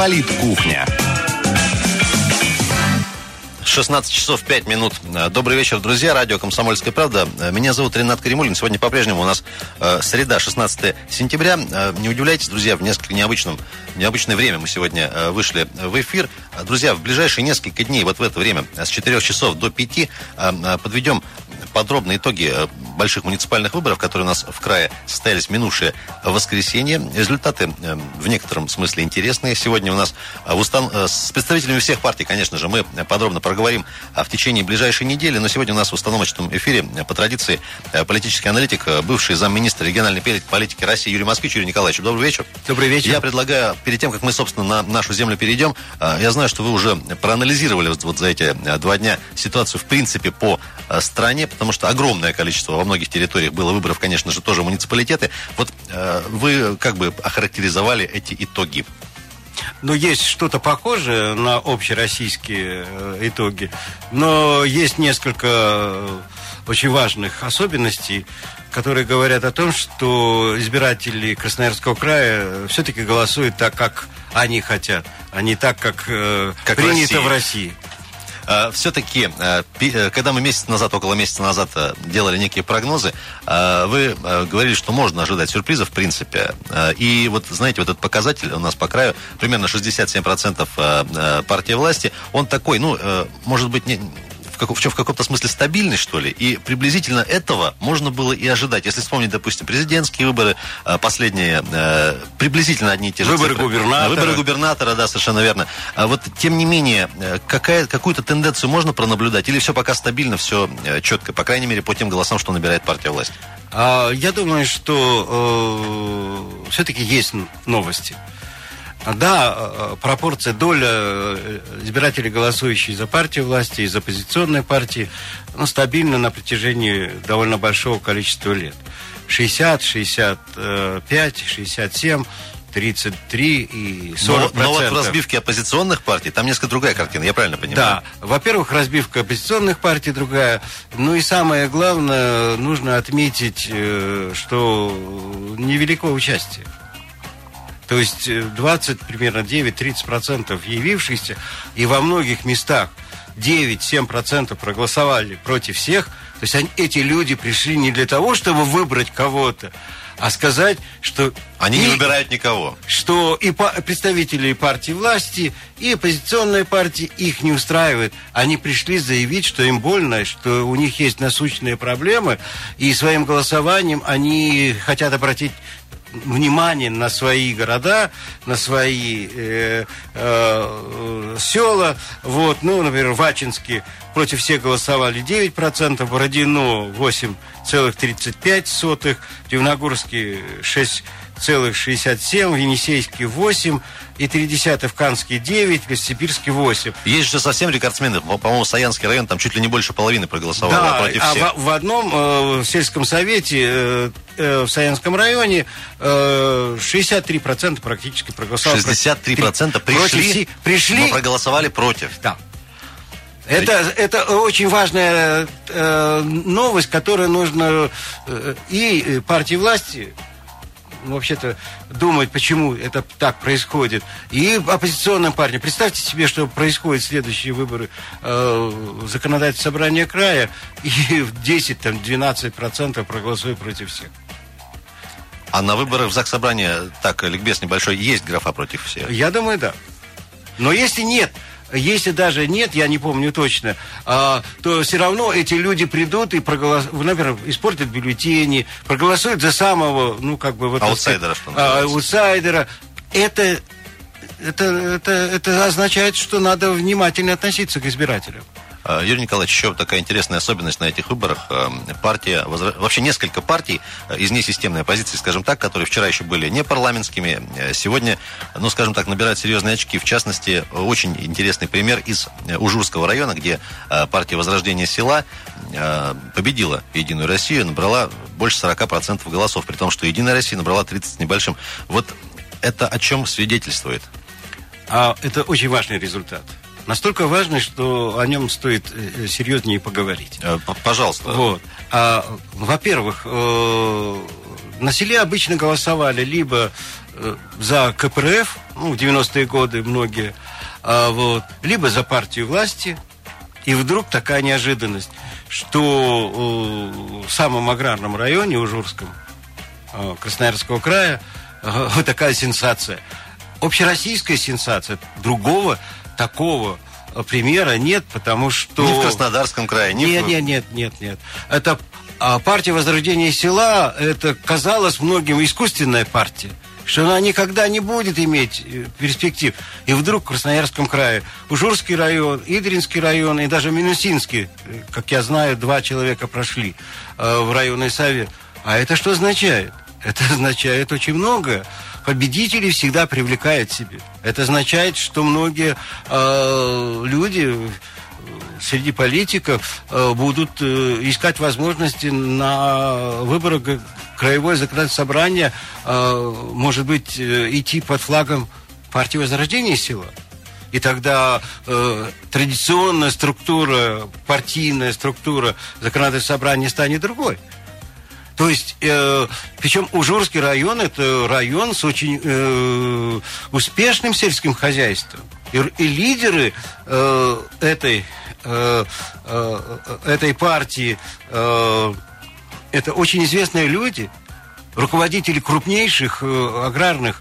Политкухня. 16 часов 5 минут. Добрый вечер, друзья. Радио «Комсомольская правда». Меня зовут Ренат Каримулин. Сегодня по-прежнему у нас э, среда, 16 сентября. Э, не удивляйтесь, друзья, в несколько необычном, необычное время мы сегодня э, вышли в эфир. Друзья, в ближайшие несколько дней, вот в это время, с 4 часов до 5, э, э, подведем подробные итоги э, больших муниципальных выборов, которые у нас в крае состоялись минувшее воскресенье. Результаты э, в некотором смысле интересные. Сегодня у нас э, устан... с представителями всех партий, конечно же, мы подробно проговорим в течение ближайшей недели. Но сегодня у нас в установочном эфире по традиции политический аналитик, бывший замминистра региональной политики России Юрий Москвич. Юрий Николаевич, добрый вечер. Добрый вечер. Я предлагаю, перед тем, как мы, собственно, на нашу землю перейдем, я знаю, что вы уже проанализировали вот за эти два дня ситуацию, в принципе, по стране, потому что огромное количество во многих территориях было выборов, конечно же, тоже муниципалитеты. Вот э, вы как бы охарактеризовали эти итоги? Ну, есть что-то похожее на общероссийские э, итоги, но есть несколько э, очень важных особенностей, которые говорят о том, что избиратели Красноярского края все-таки голосуют так, как они хотят, а не так, как, э, как принято в России. В России. Э, Все-таки, э, э, когда мы месяц назад, около месяца назад делали некие прогнозы, вы говорили, что можно ожидать сюрпризов, в принципе. И вот, знаете, вот этот показатель у нас по краю, примерно 67% партии власти, он такой, ну, может быть, не, как, в, в каком-то смысле стабильный, что ли. И приблизительно этого можно было и ожидать. Если вспомнить, допустим, президентские выборы, э, последние, э, приблизительно одни и те же Выборы цифры. губернатора. Выборы губернатора, да, совершенно верно. А вот, тем не менее, э, какая, какую-то тенденцию можно пронаблюдать? Или все пока стабильно, все четко, по крайней мере, по тем голосам, что набирает партия власти? А, я думаю, что э, все-таки есть новости. Да, э, пропорция, доля э, избирателей, голосующих за партию власти и за оппозиционные партии, ну, стабильна на протяжении довольно большого количества лет. 60, 65, 67 33 и 40 но, но вот в разбивке оппозиционных партий там несколько другая картина, я правильно понимаю? Да. Во-первых, разбивка оппозиционных партий другая. Ну и самое главное, нужно отметить, э, что невелико участие. То есть 20, э, примерно 9-30% явившихся, и во многих местах 9-7% проголосовали против всех. То есть они, эти люди пришли не для того, чтобы выбрать кого-то, а сказать, что... Они и, не выбирают никого. Что и представители партии власти, и оппозиционные партии их не устраивают. Они пришли заявить, что им больно, что у них есть насущные проблемы, и своим голосованием они хотят обратить внимание на свои города, на свои э, э, села. Вот, ну, например, в Ачинске против всех голосовали 9%, Бородино 8,35%, в Дивногорске 6 целых 67, в Енисейске 8 и 30 в Канске 9, в Лесосибирске 8. Есть же совсем рекордсмены. По-моему, Саянский район там чуть ли не больше половины проголосовало да, против а всех. В, в одном э, в сельском совете э, э, в Саянском районе э, 63% практически проголосовали. 63% против, пришли, против, пришли, но проголосовали против. Да. Это, это очень важная э, новость, которую нужно э, и партии власти вообще-то думать, почему это так происходит. И оппозиционным партиям. Представьте себе, что происходит следующие выборы э, законодательного собрания края, и в 10-12% проголосуют против всех. А на выборах в ЗАГС собрания, так, ликбез небольшой, есть графа против всех? Я думаю, да. Но если нет, если даже нет, я не помню точно, а, то все равно эти люди придут и проголосуют, например, испортят бюллетени, проголосуют за самого, ну, как бы... Вот, аутсайдера, что называется. А, аутсайдера. Это, это, это, это означает, что надо внимательно относиться к избирателям. Э, Юрий Николаевич, еще такая интересная особенность на этих выборах. Э, партия, вообще несколько партий э, из несистемной оппозиции, скажем так, которые вчера еще были не парламентскими, сегодня, ну, скажем так, набирают серьезные очки. В частности, очень интересный пример из Ужурского района, где партия Возрождения села победила Единую Россию, набрала больше 40% голосов, при том, что Единая Россия набрала 30 с небольшим. Вот это о чем свидетельствует? А, это очень важный результат настолько важный, что о нем стоит э, серьезнее поговорить. Э, пожалуйста. Вот. А, во-первых, э, на селе обычно голосовали либо за КПРФ, ну, в 90-е годы многие, а, вот, либо за партию власти. И вдруг такая неожиданность, что в самом аграрном районе, Ужурском, Красноярского края, вот такая сенсация. Общероссийская сенсация. Другого такого примера нет, потому что... Ни в Краснодарском крае, ни нет, в... Нет, нет, нет, нет. Это а партия Возрождения села, это казалось многим искусственная партия что она никогда не будет иметь э, перспектив. И вдруг в Красноярском крае Ужурский район, Идринский район и даже Минусинский, э, как я знаю, два человека прошли э, в районный совет. А это что означает? Это означает очень многое победители всегда привлекают себе. Это означает, что многие э, люди среди политиков э, будут э, искать возможности на выборах краевое законодательное собрание, э, может быть, э, идти под флагом партии Возрождения села. И тогда э, традиционная структура, партийная структура законодательного собрания станет другой. То есть, э, причем Ужурский район это район с очень э, успешным сельским хозяйством. И, и лидеры э, этой, э, э, этой партии э, это очень известные люди, руководители крупнейших э, аграрных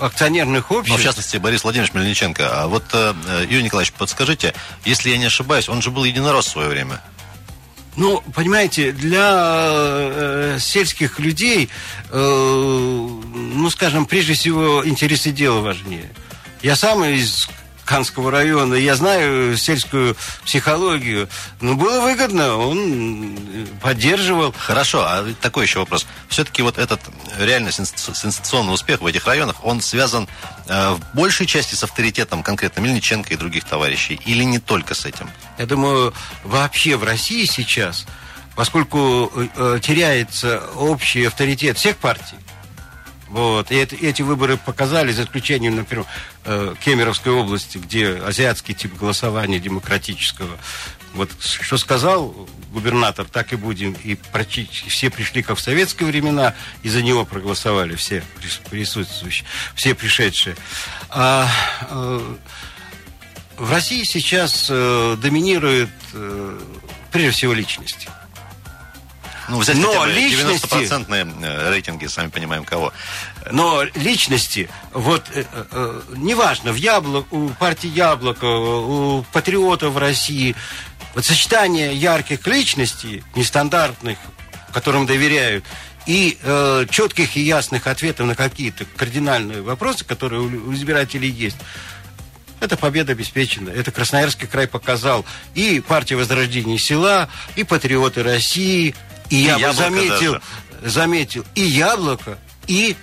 акционерных обществ. Ну, в частности, Борис Владимирович Мельниченко. А вот, э, Юрий Николаевич, подскажите, если я не ошибаюсь, он же был единорос в свое время. Ну, понимаете, для э, сельских людей, э, ну, скажем, прежде всего, интересы дела важнее. Я сам из Канского района, я знаю сельскую психологию. Но было выгодно, он поддерживал. Хорошо, а такой еще вопрос. Все-таки вот этот реально сенсационный успех в этих районах, он связан э, в большей части с авторитетом конкретно Мельниченко и других товарищей, или не только с этим? Я думаю, вообще в России сейчас, поскольку э, теряется общий авторитет всех партий, вот. И это, эти выборы показали, за исключением, например, Кемеровской области, где азиатский тип голосования демократического. Вот что сказал губернатор, так и будем. И практически все пришли, как в советские времена, и за него проголосовали все присутствующие, все пришедшие. А, э, в России сейчас э, доминирует э, прежде всего личности. Ну, взять Но хотя бы личности... 90% э, рейтинги, сами понимаем, кого. Но личности, вот, э, э, неважно, в Яблок, у партии Яблоко, у патриотов в России, вот сочетание ярких личностей, нестандартных, которым доверяют, и э, четких и ясных ответов на какие-то кардинальные вопросы, которые у, у избирателей есть, это победа обеспечена. Это Красноярский край показал. И партия Возрождения села, и патриоты России, и, и я бы заметил, даже. заметил и яблоко, и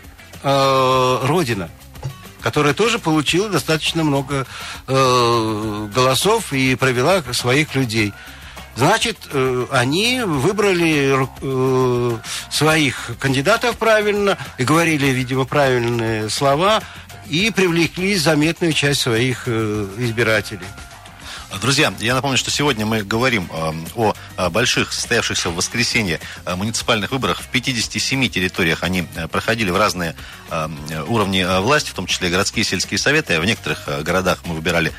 э, Родина которая тоже получила достаточно много э, голосов и провела своих людей. Значит, э, они выбрали э, своих кандидатов правильно и говорили, видимо, правильные слова и привлекли заметную часть своих э, избирателей. Друзья, я напомню, что сегодня мы говорим э, о, больших, состоявшихся в воскресенье э, муниципальных выборах. В 57 территориях они э, проходили в разные уровни власти, в том числе городские сельские советы. В некоторых городах мы выбирали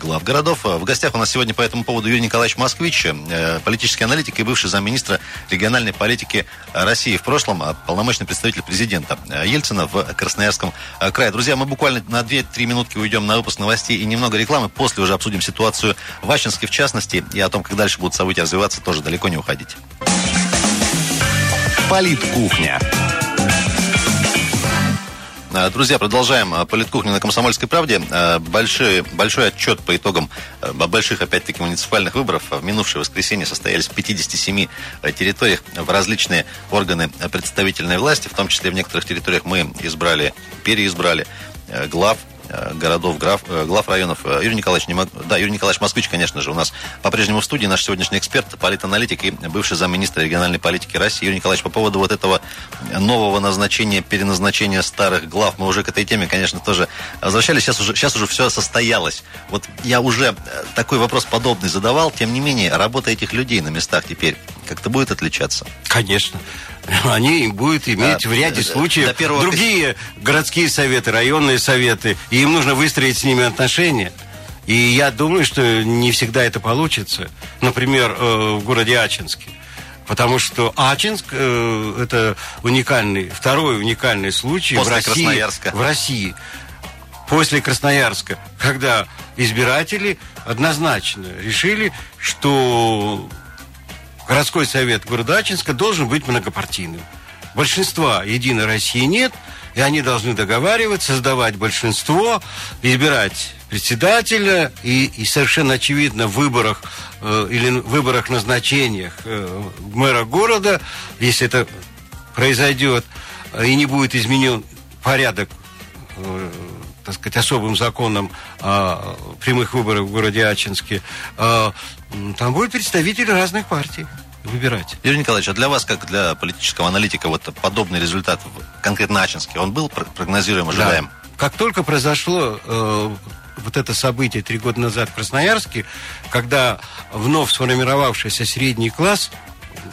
глав городов. Э, в гостях у нас сегодня по этому поводу Юрий Николаевич Москвич, э, политический аналитик и бывший замминистра региональной политики России. В прошлом полномочный представитель президента Ельцина в Красноярском крае. Друзья, мы буквально на 2-3 минутки уйдем на выпуск новостей и немного рекламы. После уже обсудим ситуацию в Ачинске в частности и о том, как дальше будут события развиваться, тоже далеко не уходить. Политкухня. Э, друзья, продолжаем э, политкухню на Комсомольской правде. Э, большой, большой отчет по итогам больших, опять-таки, муниципальных выборов в минувшее воскресенье состоялись в 57 территориях в различные органы представительной власти, в том числе в некоторых территориях мы избрали, переизбрали глав городов, граф, э, глав районов. Э, Юрий Николаевич, не мог... да, Юрий Николаевич Москвич, конечно же, у нас по-прежнему в студии, наш сегодняшний эксперт, политаналитик и бывший замминистра региональной политики России. Юрий Николаевич, по поводу вот этого нового назначения, переназначения старых глав, мы уже к этой теме, конечно, тоже возвращались. Сейчас уже, сейчас уже все состоялось. Вот я уже такой вопрос подобный задавал, тем не менее, работа этих людей на местах теперь как-то будет отличаться? Конечно. они будут иметь а, в ряде случаев другие городские советы, районные советы, и им нужно выстроить с ними отношения. И я думаю, что не всегда это получится. Например, э, в городе Ачинске. Потому что Ачинск э, это уникальный, второй уникальный случай После в России. Красноярска. В России. После Красноярска, когда избиратели однозначно решили, что городской совет города Ачинска должен быть многопартийным. Большинства Единой России нет, и они должны договариваться, создавать большинство, избирать председателя, и, и совершенно очевидно в выборах э, или выборах назначениях э, мэра города, если это произойдет э, и не будет изменен порядок э, так сказать, особым законом э, прямых выборов в городе Ачинске, э, там будут представители разных партий выбирать. Юрий Николаевич, а для вас, как для политического аналитика, вот подобный результат конкретно Ачинске, он был прогнозируем, ожидаем? Да. Как только произошло э, вот это событие три года назад в Красноярске, когда вновь сформировавшийся средний класс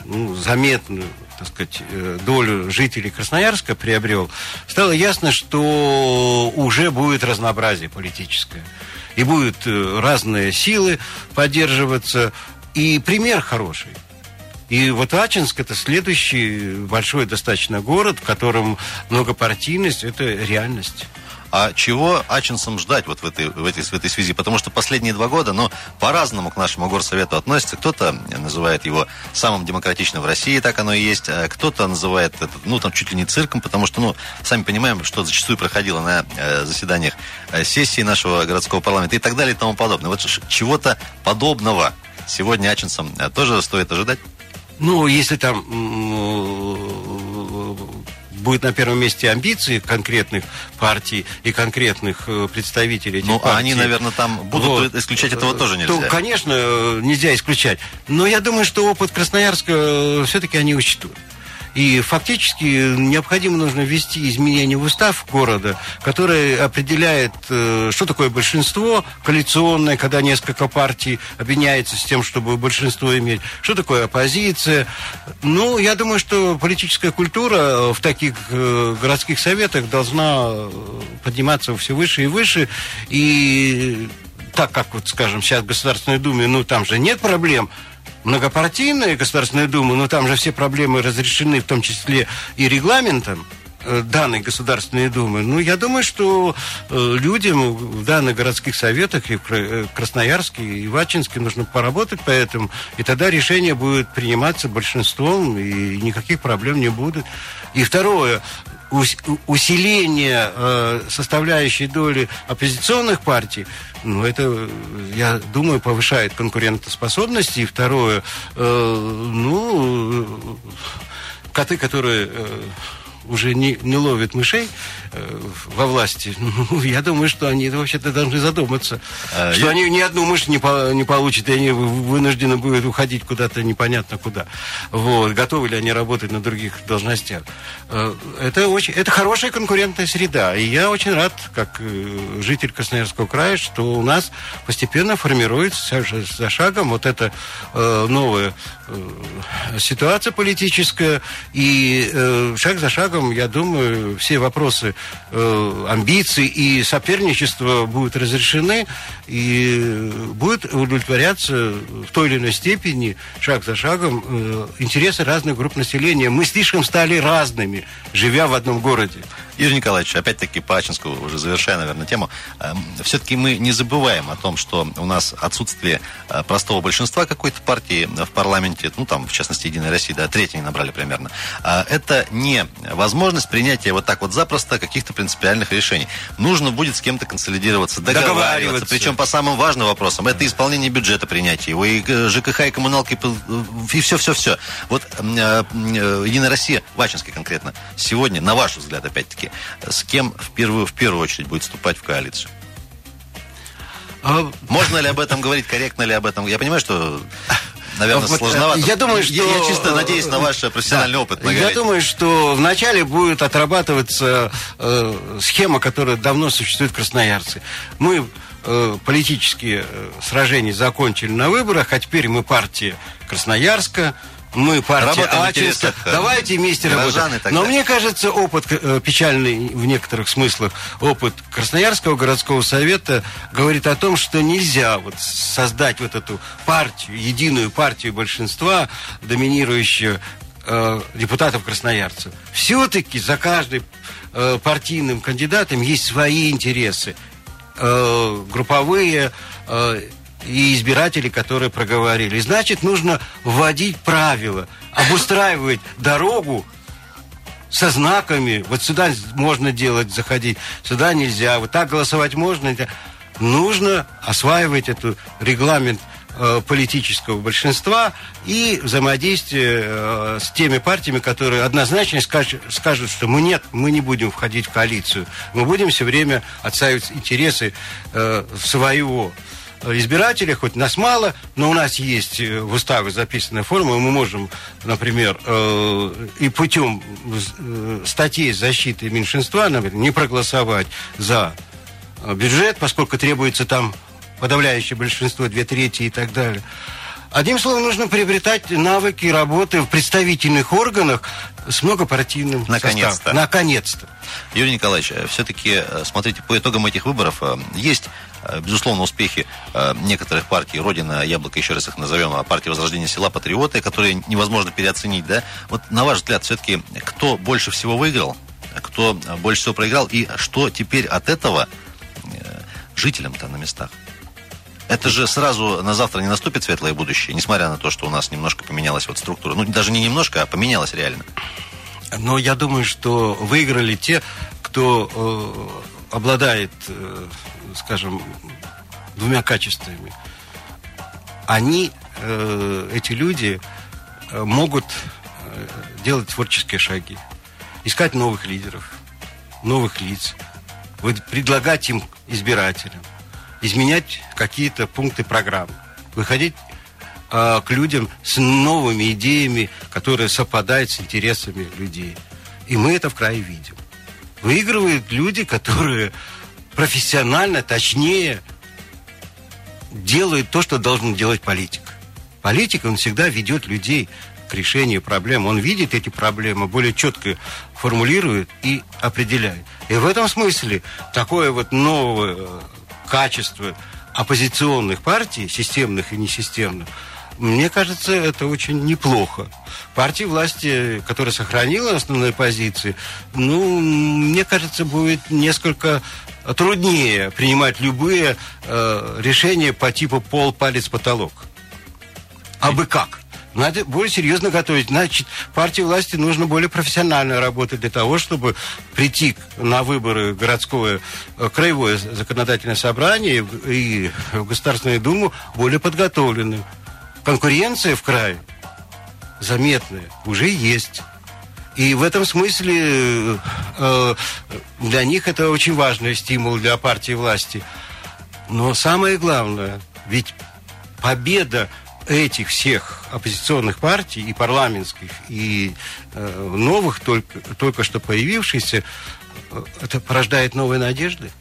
ну, заметную так сказать, э, долю жителей Красноярска приобрел, стало ясно, что уже будет разнообразие политическое. И будут э, разные силы поддерживаться. И пример хороший. И вот Ачинск это следующий большой достаточно город, в котором многопартийность это реальность. А чего Ачинсам ждать вот в этой, в, этой, в этой связи? Потому что последние два года, ну, по-разному к нашему горсовету относятся. Кто-то называет его самым демократичным в России, так оно и есть. А кто-то называет это, ну, там, чуть ли не цирком, потому что, ну, сами понимаем, что зачастую проходило на э, заседаниях э, сессии нашего городского парламента и так далее и тому подобное. Вот чего-то подобного сегодня Ачинсам э, тоже стоит ожидать? Ну, если там будет на первом месте амбиции конкретных партий и конкретных э, представителей этих ну, партий. а они, наверное, там будут вот. исключать этого тоже нельзя. То, конечно, нельзя исключать. Но я думаю, что опыт Красноярска э, все-таки они учтут. И фактически необходимо нужно ввести изменения в устав города, который определяет, э, что такое большинство коалиционное, когда несколько партий объединяются с тем, чтобы большинство иметь, что такое оппозиция. Ну, я думаю, что политическая культура в таких э, городских советах должна подниматься все выше и выше. И так как, вот, скажем, сейчас в Государственной Думе, ну, там же нет проблем многопартийная Государственная Дума, но там же все проблемы разрешены, в том числе и регламентом э, данной Государственной Думы. Ну, я думаю, что э, людям в данных городских советах и в э, Красноярске, и в Ачинске нужно поработать по этому, и тогда решение будет приниматься большинством, и никаких проблем не будет. И второе, усиление э, составляющей доли оппозиционных партий, ну, это, я думаю, повышает конкурентоспособность. И второе, э, ну, коты, которые... Э, уже не, не ловят мышей э, во власти, ну, я думаю, что они вообще-то должны задуматься, а, что я... они ни одну мышь не, по, не получат, и они вынуждены будут уходить куда-то непонятно куда. Вот. Готовы ли они работать на других должностях? Э, это, очень, это хорошая конкурентная среда. И я очень рад, как э, житель Красноярского края, что у нас постепенно формируется за шагом вот эта э, новая э, ситуация политическая. И э, шаг за шагом шагом, я думаю, все вопросы э, амбиций и соперничества будут разрешены и будет удовлетворяться в той или иной степени, шаг за шагом, э, интересы разных групп населения. Мы слишком стали разными, живя в одном городе. Юрий Николаевич, опять-таки по Ачинску, уже завершая, наверное, тему, эм, все-таки мы не забываем о том, что у нас отсутствие э, простого большинства какой-то партии в парламенте, ну, там, в частности, Единая Россия, да, третья не набрали примерно, э, это не возможность принятия вот так вот запросто каких-то принципиальных решений. Нужно будет с кем-то консолидироваться, договариваться, договариваться. причем по самым важным вопросам. Это исполнение бюджета принятия его, и э, ЖКХ, и коммуналки, и все-все-все. Вот Единая Россия, в Ачинске конкретно, сегодня, на ваш взгляд, опять-таки, с кем в первую, в первую очередь будет вступать в коалицию? А... Можно ли об этом говорить, корректно ли об этом? Я понимаю, что наверное, вот, сложновато. Я думаю, что... Я, я чисто надеюсь на ваш профессиональный да. опыт. Я думаю, что вначале будет отрабатываться э, схема, которая давно существует в Красноярце. Мы э, политические э, сражения закончили на выборах, а теперь мы партия Красноярска, мы партия Ачинска, давайте вместе работать. Но мне кажется, опыт э, печальный в некоторых смыслах, опыт Красноярского городского совета говорит о том, что нельзя вот создать вот эту партию, единую партию большинства, доминирующую э, депутатов красноярцев. Все-таки за каждым э, партийным кандидатом есть свои интересы. Э, групповые, э, и избиратели, которые проговорили. Значит, нужно вводить правила, обустраивать дорогу со знаками. Вот сюда можно делать, заходить, сюда нельзя. Вот так голосовать можно. Нужно осваивать этот регламент э, политического большинства и взаимодействие э, с теми партиями, которые однозначно скажут, скажут, что мы нет, мы не будем входить в коалицию. Мы будем все время отстаивать интересы э, своего избирателей, хоть нас мало, но у нас есть э, в уставе записанная форма, и мы можем, например, э, и путем э, статей защиты меньшинства, например, не проголосовать за бюджет, поскольку требуется там подавляющее большинство, две трети и так далее. Одним словом, нужно приобретать навыки работы в представительных органах с многопартийным Наконец-то. составом. Наконец-то. Юрий Николаевич, все-таки, смотрите, по итогам этих выборов есть Э, безусловно, успехи э, некоторых партий, Родина, Яблоко, еще раз их назовем, а партия Возрождения Села, Патриоты, которые невозможно переоценить, да? Вот на ваш взгляд, все-таки, кто больше всего выиграл, кто больше всего проиграл, и что теперь от этого э, жителям-то на местах? Это же сразу на завтра не наступит светлое будущее, несмотря на то, что у нас немножко поменялась вот структура. Ну, даже не немножко, а поменялась реально. Но я думаю, что выиграли те, кто э, обладает э, скажем, двумя качествами. Они, э, эти люди, э, могут делать творческие шаги, искать новых лидеров, новых лиц, предлагать им избирателям, изменять какие-то пункты программы, выходить к людям с новыми идеями, которые совпадают с интересами людей. И мы это в крае видим. Выигрывают люди, которые профессионально, точнее, делает то, что должен делать политик. Политик, он всегда ведет людей к решению проблем. Он видит эти проблемы, более четко формулирует и определяет. И в этом смысле такое вот новое качество оппозиционных партий, системных и несистемных, мне кажется, это очень неплохо. Партия власти, которая сохранила основные позиции, ну, мне кажется, будет несколько труднее принимать любые э, решения по типу пол, палец, потолок. А бы как? Надо более серьезно готовить. Значит, партии власти нужно более профессионально работать для того, чтобы прийти на выборы городское, э, краевое законодательное собрание и в Государственную Думу более подготовленным. Конкуренция в крае заметная уже есть. И в этом смысле э, для них это очень важный стимул для партии власти. Но самое главное, ведь победа этих всех оппозиционных партий, и парламентских, и э, новых, только, только что появившихся, э, это порождает новые надежды.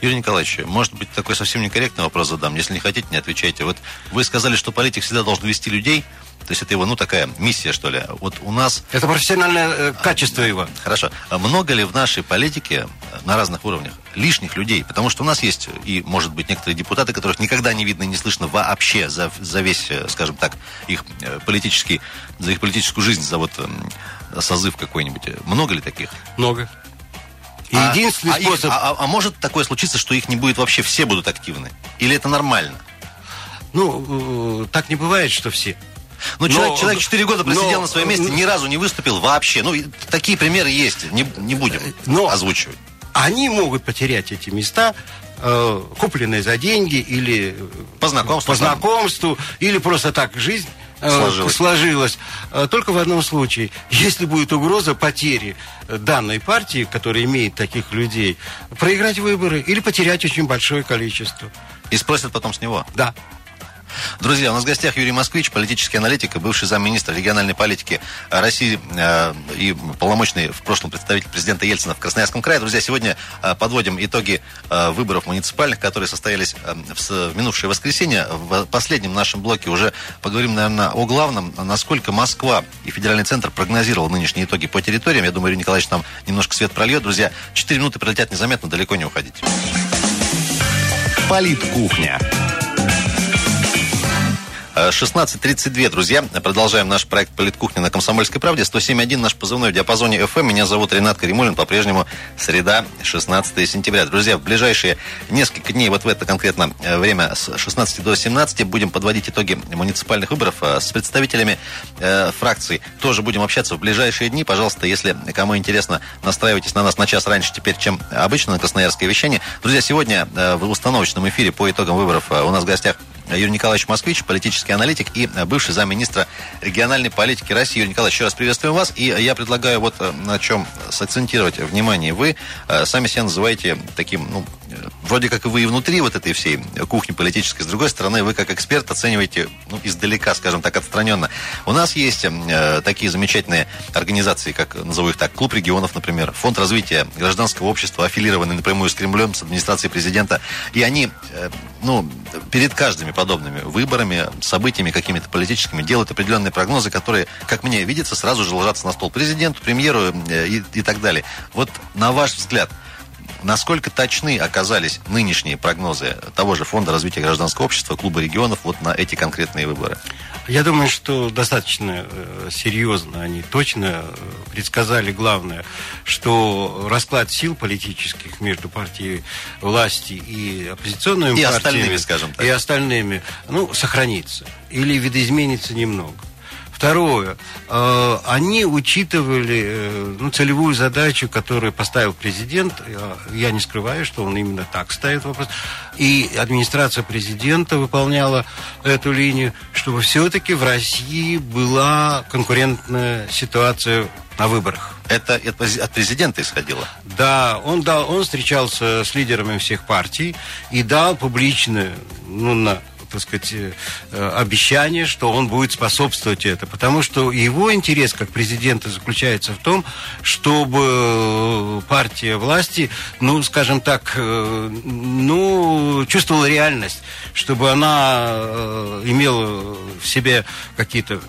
Юрий Николаевич, может быть, такой совсем некорректный вопрос задам. Если не хотите, не отвечайте. Вот вы сказали, что политик всегда должен вести людей. То есть это его, ну, такая миссия, что ли. Вот у нас... Это профессиональное э, качество его. Хорошо. А много ли в нашей политике э, на разных уровнях лишних людей? Потому что у нас есть и, может быть, некоторые депутаты, которых никогда не видно и не слышно вообще за, за весь, э, скажем так, их э, политический, за их политическую жизнь, за вот э, созыв какой-нибудь. Много ли таких? Много. И а, единственный а способ... Их, а, а, может такое случиться, что их не будет вообще, все будут активны? Или это нормально? Ну, так не бывает, что все. Ну, человек, человек 4 года просидел но, на своем месте, ни разу не выступил вообще. Ну, такие примеры есть, не, не будем но озвучивать. Они могут потерять эти места, э, купленные за деньги или по знакомству, по знакомству или просто так жизнь э, сложилась. сложилась. Э, только в одном случае. Если будет угроза потери данной партии, которая имеет таких людей, проиграть выборы или потерять очень большое количество. И спросят потом с него? Да. Друзья, у нас в гостях Юрий Москвич, политический аналитик и бывший замминистра региональной политики России э, и полномочный в прошлом представитель президента Ельцина в Красноярском крае. Друзья, сегодня э, подводим итоги э, выборов муниципальных, которые состоялись э, в, минувшее воскресенье. В последнем нашем блоке уже поговорим, наверное, о главном, насколько Москва и федеральный центр прогнозировал нынешние итоги по территориям. Я думаю, Юрий Николаевич нам немножко свет прольет. Друзья, 4 минуты пролетят незаметно, далеко не уходить. Политкухня. 16.32, друзья. Продолжаем наш проект «Политкухня» на Комсомольской правде. 107.1 наш позывной в диапазоне FM. Меня зовут Ренат Каримулин. По-прежнему среда, 16 сентября. Друзья, в ближайшие несколько дней, вот в это конкретно э, время с 16 до 17, будем подводить итоги муниципальных выборов э, с представителями э, фракций. Тоже будем общаться в ближайшие дни. Пожалуйста, если кому интересно, настраивайтесь на нас на час раньше теперь, чем обычно на Красноярское вещание. Друзья, сегодня в установочном эфире по итогам выборов у нас в гостях Юрий Николаевич Москвич, политический аналитик и бывший замминистра региональной политики России. Юрий Николаевич, еще раз приветствуем вас. И я предлагаю вот э, на чем сакцентировать внимание. Вы э, сами себя называете таким, ну, вроде как вы и внутри вот этой всей кухни политической, с другой стороны, вы как эксперт оцениваете ну, издалека, скажем так, отстраненно. У нас есть э, такие замечательные организации, как, назову их так, Клуб регионов, например, Фонд развития гражданского общества, аффилированный напрямую с Кремлем, с администрацией президента, и они, э, ну, перед каждыми подобными выборами, событиями какими-то политическими делают определенные прогнозы, которые, как мне видится, сразу же ложатся на стол президенту, премьеру э, и, и так далее. Вот на ваш взгляд, Насколько точны оказались нынешние прогнозы того же Фонда развития гражданского общества, Клуба регионов вот на эти конкретные выборы? Я думаю, что достаточно э, серьезно они точно э, предсказали главное, что расклад сил политических между партией власти и оппозиционными и партиями... остальными, скажем так. И остальными, ну, сохранится. Или видоизменится немного. Второе, э, они учитывали э, ну, целевую задачу, которую поставил президент. Я не скрываю, что он именно так ставит вопрос. И администрация президента выполняла эту линию, чтобы все-таки в России была конкурентная ситуация на выборах. Это от президента исходило? Да, он дал, он встречался с лидерами всех партий и дал публично, ну, на так сказать, э, обещание, что он будет способствовать это. Потому что его интерес как президента заключается в том, чтобы партия власти, ну, скажем так, э, ну, чувствовала реальность, чтобы она э, имела в себе какие-то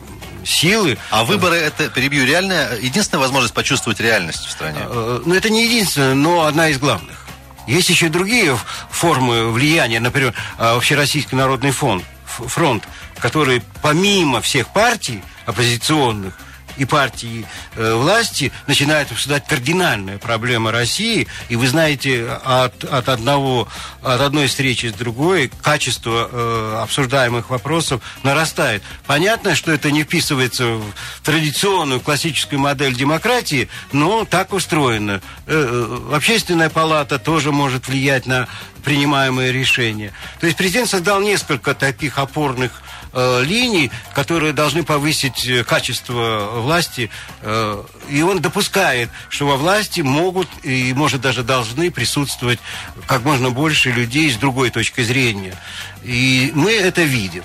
силы. А выборы это, перебью, реальная, единственная возможность почувствовать реальность в стране? Ну, это не единственная, но одна из главных. Есть еще другие формы влияния, например, а, Общероссийский народный фонд, фронт, который помимо всех партий оппозиционных и партии э, власти начинают обсуждать кардинальные проблемы России. И вы знаете, от, от, одного, от одной встречи с другой качество э, обсуждаемых вопросов нарастает. Понятно, что это не вписывается в традиционную классическую модель демократии, но так устроено. Э, э общественная палата тоже может влиять на принимаемые решения. То есть президент создал несколько таких опорных э, линий, которые должны повысить э, качество власти. Э, и он допускает, что во власти могут и, может, даже должны присутствовать как можно больше людей с другой точки зрения. И мы это видим.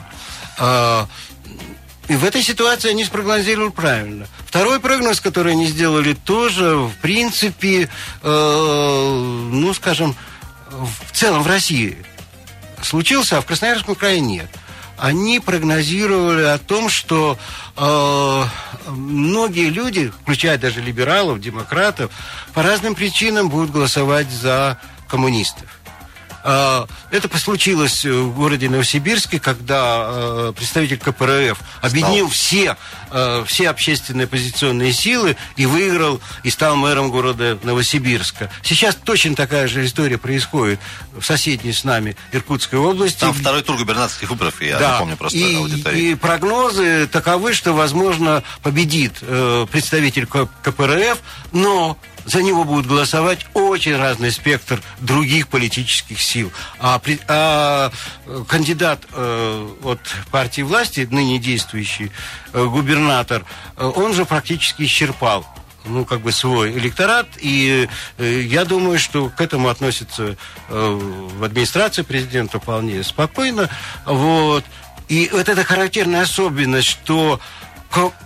Э, и в этой ситуации они спрогнозировали правильно. Второй прогноз, который они сделали, тоже, в принципе, ну, скажем, в целом в России случился, а в Красноярском крае нет они прогнозировали о том, что э, многие люди, включая даже либералов, демократов, по разным причинам будут голосовать за коммунистов. А, это случилось в городе Новосибирске, когда э, представитель КПРФ объединил все, э, все общественные оппозиционные силы и выиграл, и стал мэром города Новосибирска. Сейчас точно такая же история происходит в соседней с нами Иркутской области. Там второй тур губернаторских выборов, я да. помню просто и, и прогнозы таковы, что, возможно, победит э, представитель КПРФ, но за него будет голосовать очень разный спектр других политических сил. А, а кандидат э, от партии власти, ныне действующий э, губернатор, э, он же практически исчерпал ну, как бы свой электорат, и э, я думаю, что к этому относятся э, в администрации президента вполне спокойно, вот, И вот эта характерная особенность, что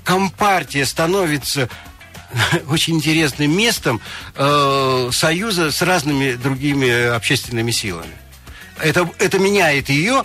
компартия становится очень интересным местом э, союза с разными другими общественными силами. Это, это меняет ее,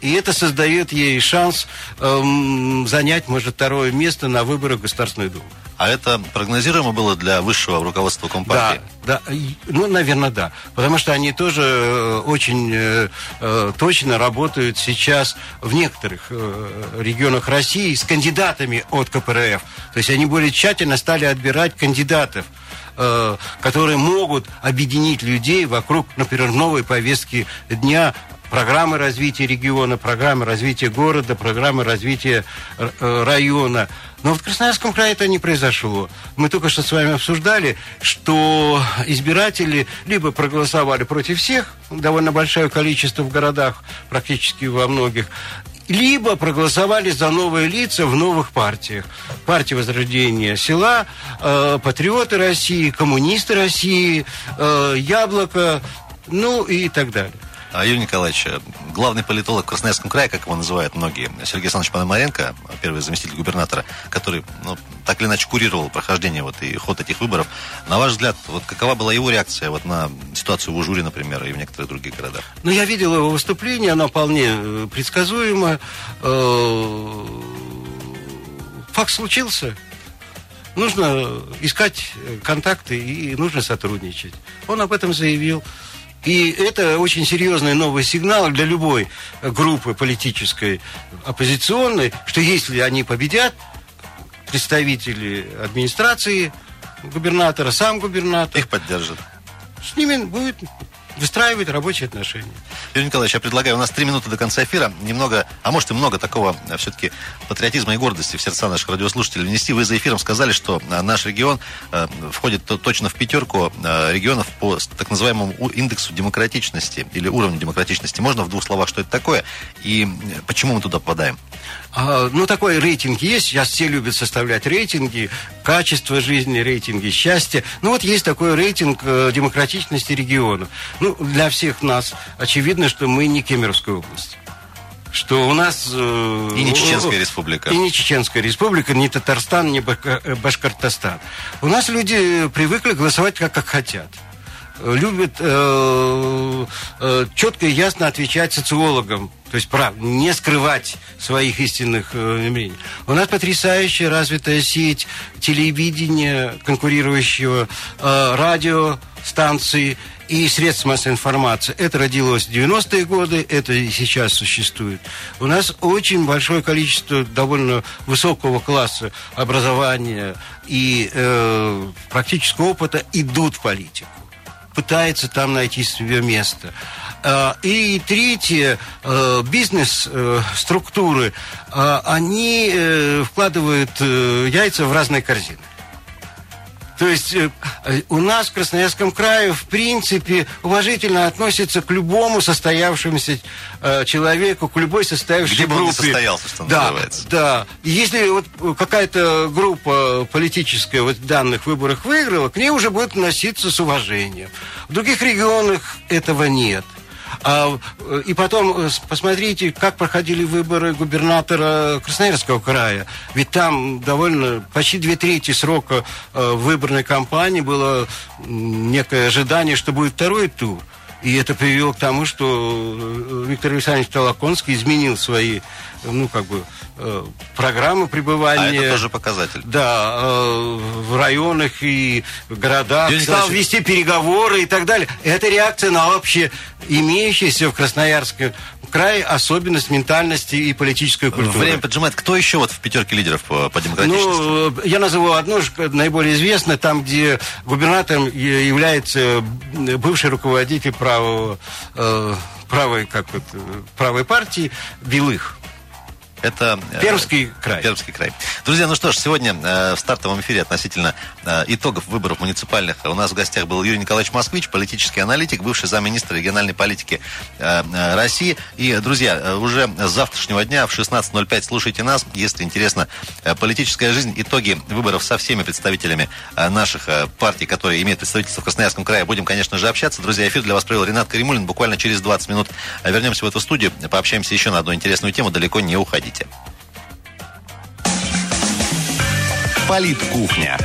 и это создает ей шанс э, занять, может, второе место на выборах в Государственную Думу. А это прогнозируемо было для высшего руководства Компартии? Да, да. Ну, наверное, да. Потому что они тоже э, очень э, э, точно работают сейчас в некоторых э, регионах России с кандидатами от КПРФ. То есть они более тщательно стали отбирать кандидатов э, которые могут объединить людей вокруг, например, новой повестки дня программы развития региона, программы развития города, программы развития э, района. Но в Красноярском крае это не произошло. Мы только что с вами обсуждали, что избиратели либо проголосовали против всех, довольно большое количество в городах, практически во многих, либо проголосовали за новые лица в новых партиях. Партия Возрождения села, э, Патриоты России, Коммунисты России, э, Яблоко, ну и так далее. А, Юрий Николаевич, главный политолог в Красноярском крае, как его называют многие, Сергей Александрович Пономаренко, первый заместитель губернатора, который ну, так или иначе курировал прохождение вот, и ход этих выборов. На ваш взгляд, вот какова была его реакция вот, на ситуацию в Ужуре, например, и в некоторых других городах? Ну, я видел его выступление, оно вполне э, предсказуемо. Э, факт случился. Нужно искать контакты и нужно сотрудничать. Он об этом заявил. И это очень серьезный новый сигнал для любой группы политической оппозиционной, что если они победят, представители администрации губернатора, сам губернатор... Их поддержат. С ними будет выстраивать рабочие отношения. Юрий Николаевич, я предлагаю, у нас три минуты до конца эфира, немного, а может и много такого э, все-таки патриотизма и гордости в сердца наших радиослушателей внести. Вы за эфиром сказали, что э, наш регион э, входит точно в пятерку регионов по так называемому индексу демократичности или уровню демократичности. Можно в двух словах, что это такое и почему мы туда попадаем? А, ну, такой рейтинг есть. Сейчас все любят составлять рейтинги. Качество жизни, рейтинги счастья. Ну, вот есть такой рейтинг демократичности региона. Ну, для всех нас очевидно, что мы не Кемеровская область что у нас... Э, и не Чеченская республика. И не Чеченская республика, не Татарстан, не э, Башкортостан. У нас люди привыкли голосовать как, как хотят. Любят э, э, четко и ясно отвечать социологам. То есть прав, не скрывать своих истинных э, мнений. У нас потрясающая развитая сеть телевидения, конкурирующего э, радиостанции и средств массовой информации. Это родилось в 90-е годы, это и сейчас существует. У нас очень большое количество довольно высокого класса образования и э, практического опыта идут в политику. Пытаются там найти свое место. Э, и третье, э, бизнес-структуры, э, они вкладывают яйца в разные корзины. То есть э, у нас в Красноярском крае, в принципе, уважительно относятся к любому состоявшемуся э, человеку, к любой состоявшейся Где группе. Бы он состоялся, что да, называется. Да, И если вот какая-то группа политическая вот в данных выборах выиграла, к ней уже будет относиться с уважением. В других регионах этого нет. А, и потом э, посмотрите, как проходили выборы губернатора Красноярского края. Ведь там довольно почти две трети срока э, выборной кампании было некое ожидание, что будет второй тур. И это привело к тому, что э, Виктор Александрович Толоконский изменил свои, ну, как бы, э, программы пребывания. А это тоже показатель. Да, э, в районах и городах. Юрий стал вести переговоры и так далее. Это реакция на вообще имеющиеся в Красноярском крае особенность ментальности и политической культуры. Время поджимает. Кто еще вот в пятерке лидеров по, по демократичности? Ну, я назову одну, наиболее известное, там, где губернатором является бывший руководитель правого, э, правой, как вот, правой партии Белых. Это... Э, Пермский край. Пермский край. Друзья, ну что ж, сегодня э, в стартовом эфире относительно э, итогов выборов муниципальных у нас в гостях был Юрий Николаевич Москвич, политический аналитик, бывший замминистра региональной политики России. И, друзья, уже с завтрашнего дня в 16.05 слушайте нас, если интересна политическая жизнь, итоги выборов со всеми представителями наших партий, которые имеют представительство в Красноярском крае. Будем, конечно же, общаться. Друзья, эфир для вас провел Ренат Каримулин. Буквально через 20 минут вернемся в эту студию, пообщаемся еще на одну интересную тему. Далеко не уходите. Политкухня.